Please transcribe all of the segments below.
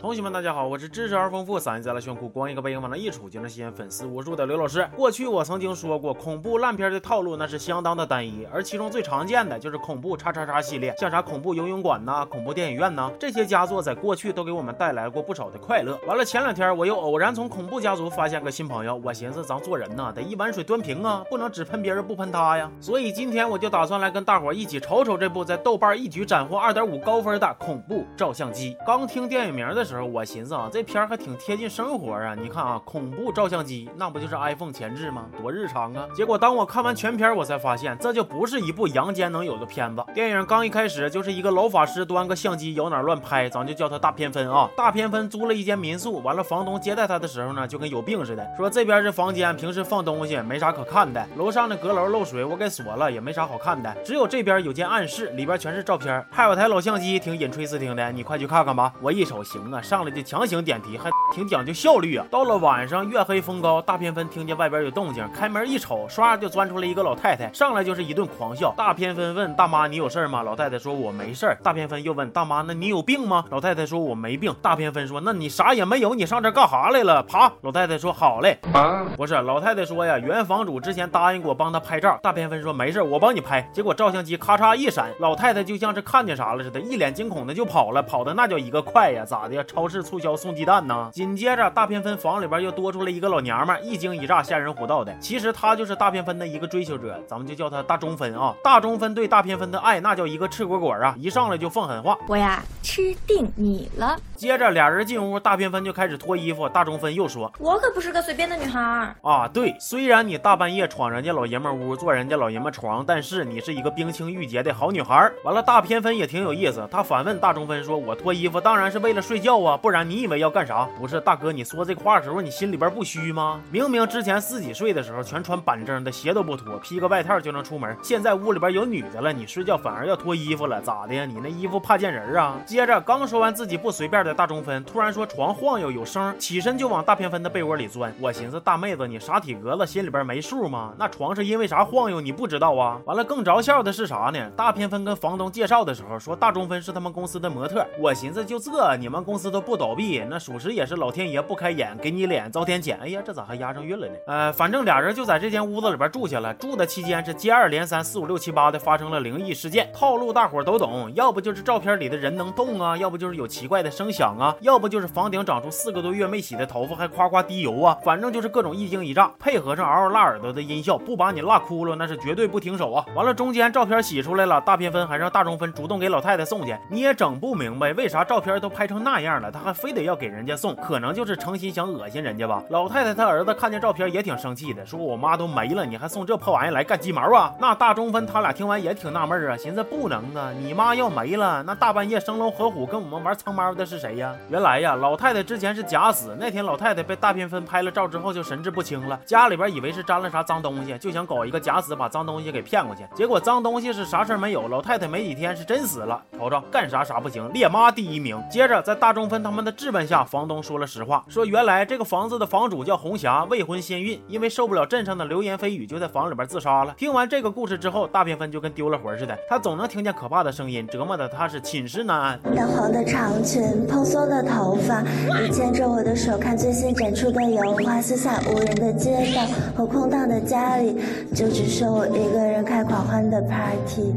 同学们，大家好，我是知识而丰富、嗓音再来炫酷、光一个背影往那一杵就能吸引粉丝无数的刘老师。过去我曾经说过，恐怖烂片的套路那是相当的单一，而其中最常见的就是恐怖叉叉叉系列，像啥恐怖游泳馆呐、恐怖电影院呐，这些佳作在过去都给我们带来过不少的快乐。完了，前两天我又偶然从恐怖家族发现个新朋友，我寻思咱做人呐，得一碗水端平啊，不能只喷别人不喷他呀。所以今天我就打算来跟大伙一起瞅瞅这部在豆瓣一举斩获二点五高分的恐怖照相机。刚听电影名的时候，时候我寻思啊。这片儿还挺贴近生活啊！你看啊，恐怖照相机，那不就是 iPhone 前置吗？多日常啊！结果当我看完全片，我才发现这就不是一部阳间能有的片子。电影刚一开始就是一个老法师端个相机摇哪乱拍，咱就叫他大偏分啊！大偏分租了一间民宿，完了房东接待他的时候呢，就跟有病似的，说这边是房间，平时放东西没啥可看的。楼上的阁楼漏水，我给锁了，也没啥好看的。只有这边有间暗室，里边全是照片，还有台老相机，挺引吹斯听的。你快去看看吧！我一瞅，行啊，上来就强行。点题还挺讲究效率啊！到了晚上，月黑风高，大偏分听见外边有动静，开门一瞅，唰就钻出来一个老太太，上来就是一顿狂笑。大偏分问大妈：“你有事吗？”老太太说：“我没事。”大偏分又问大妈：“那你有病吗？”老太太说：“我没病。”大偏分说：“那你啥也没有，你上这干啥来了？”爬！老太太说：“好嘞。”啊，不是，老太太说呀，原房主之前答应过帮她拍照。大偏分说：“没事，我帮你拍。”结果照相机咔嚓一闪，老太太就像是看见啥了似的，一脸惊恐的就跑了，跑的那叫一个快呀！咋的呀？超市促销送鸡蛋呢？紧接着，大偏分房里边又多出来一个老娘们，一惊一乍，吓人唬道的。其实她就是大偏分的一个追求者，咱们就叫她大中分啊。大中分对大偏分的爱，那叫一个赤果果啊！一上来就放狠话，我呀吃定你了。接着俩人进屋，大偏分就开始脱衣服，大中分又说，我可不是个随便的女孩啊。对，虽然你大半夜闯人家老爷们屋，坐人家老爷们床，但是你是一个冰清玉洁的好女孩。完了，大偏分也挺有意思，他反问大中分说，我脱衣服当然是为了睡觉啊，不然你以为要干啥？不是。大哥，你说这话的时候，你心里边不虚吗？明明之前自己睡的时候全穿板正的，鞋都不脱，披个外套就能出门。现在屋里边有女的了，你睡觉反而要脱衣服了，咋的呀？你那衣服怕见人啊？接着刚说完自己不随便的大中分，突然说床晃悠有声，起身就往大偏分的被窝里钻。我寻思大妹子，你啥体格子，心里边没数吗？那床是因为啥晃悠，你不知道啊？完了，更着笑的是啥呢？大偏分跟房东介绍的时候说大中分是他们公司的模特。我寻思就这，你们公司都不倒闭，那属实也是老。天爷不开眼，给你脸遭天谴。哎呀，这咋还押上韵了呢？呃，反正俩人就在这间屋子里边住下了。住的期间是接二连三、四五六七八的发生了灵异事件。套路大伙都懂，要不就是照片里的人能动啊，要不就是有奇怪的声响啊，要不就是房顶长出四个多月没洗的头发还夸夸滴油啊。反正就是各种一惊一乍，配合上嗷嗷辣耳朵的音效，不把你辣哭了那是绝对不停手啊。完了，中间照片洗出来了，大偏分还让大中分主动给老太太送去。你也整不明白为啥照片都拍成那样了，他还非得要给人家送，可能就是诚心想。恶心人家吧？老太太她儿子看见照片也挺生气的，说我妈都没了，你还送这破玩意来干鸡毛啊？那大中分他俩听完也挺纳闷啊，寻思不能啊，你妈要没了，那大半夜生龙活虎跟我们玩藏猫的是谁呀？原来呀，老太太之前是假死，那天老太太被大偏分拍了照之后就神志不清了，家里边以为是沾了啥脏东西，就想搞一个假死把脏东西给骗过去，结果脏东西是啥事没有，老太太没几天是真死了。瞅瞅，干啥啥不行，猎妈第一名。接着在大中分他们的质问下，房东说了实话，说原来这个房子的房主叫红霞，未婚先孕，因为受不了镇上的流言蜚语，就在房里边自杀了。听完这个故事之后，大偏分就跟丢了魂似的，他总能听见可怕的声音，折磨的他是寝食难安。淡黄的长裙，蓬松的头发，你牵着我的手，看最新展出的油画，四下无人的街道和空荡的家里，就只剩我一个人开狂欢的 party。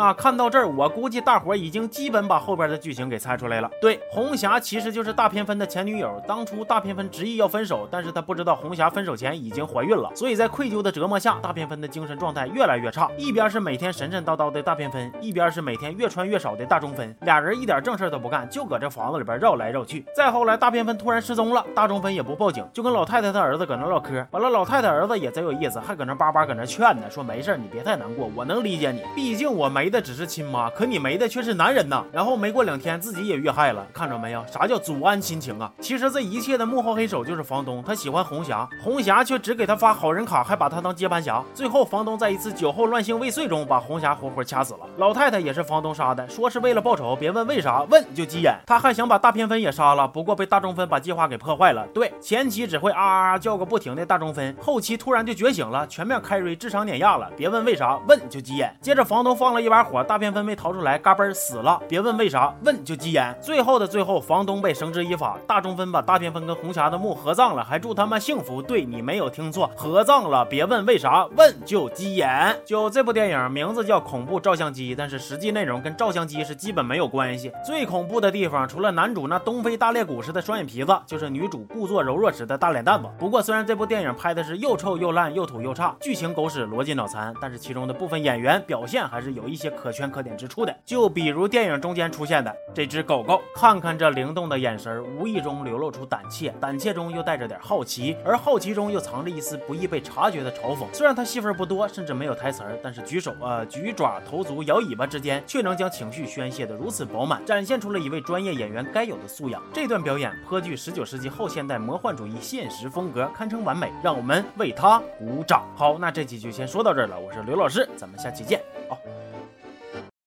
那看到这儿，我估计大伙已经基本把后边的剧情给猜出来了。对，红霞其实就是大偏分的前女友。当初大偏分执意要分手，但是他不知道红霞分手前已经怀孕了，所以在愧疚的折磨下，大偏分的精神状态越来越差。一边是每天神神叨叨的大偏分，一边是每天越穿越少的大中分，俩人一点正事都不干，就搁这房子里边绕来绕去。再后来，大偏分突然失踪了，大中分也不报警，就跟老太太她儿子搁那唠嗑。完了，老太太儿子也贼有意思，还搁那叭叭搁那劝呢，说没事，你别太难过，我能理解你，毕竟我没的只是亲妈。可你没的却是男人呐！然后没过两天，自己也遇害了，看着没有？啥叫祖安亲情啊？其实这一切的幕后黑手就是房东，他喜欢红霞，红霞却只给他发好人卡，还把他当接盘侠。最后，房东在一次酒后乱性未遂中把红霞活活掐死了。老太太也是房东杀的，说是为了报仇，别问为啥，问就急眼。他还想把大偏分也杀了，不过被大中分把计划给破坏了。对，前期只会啊啊叫个不停的大中分，后期突然就觉醒了，全面开瑞，智商碾压了。别问为啥，问就急眼。接着，房东放了一把火，大偏分没逃出来，嘎嘣死了。别问为啥，问就急眼。最后的最后，房东被绳之以法，大中分把大偏分跟红霞的墓合葬了，还祝他们幸福。对你没有听错，合葬了。别问为啥，问就急眼。就这部电影名字叫恐怖照相机，但是实际内容跟照相机是基本没有关系。最恐怖的地方，除了男主那东非大裂谷似的双眼皮子，就是女主故作柔弱时的大脸蛋子。不过虽然这部电影拍的是又臭又烂又土又差，剧情狗屎逻辑脑残，但是其中的部分演员表现还是有一些可圈可点之处的。就比如电影中间出现的这只狗狗，看看这灵动的眼神，无意中流露出胆怯，胆怯中又带着点好奇，而好奇中又藏着一丝不易被察觉的嘲讽。虽然他戏份不多，甚至没有台词儿，但是举手啊、举爪、投足、摇尾巴之间，却能将情绪宣泄得如此饱满，展现出了一位专业演员该有的素养。这段表演颇具十九世纪后现代魔幻主义现实风格，堪称完美，让我们为他鼓掌。好，那这期就先说到这儿了，我是刘老师，咱们下期见。哦。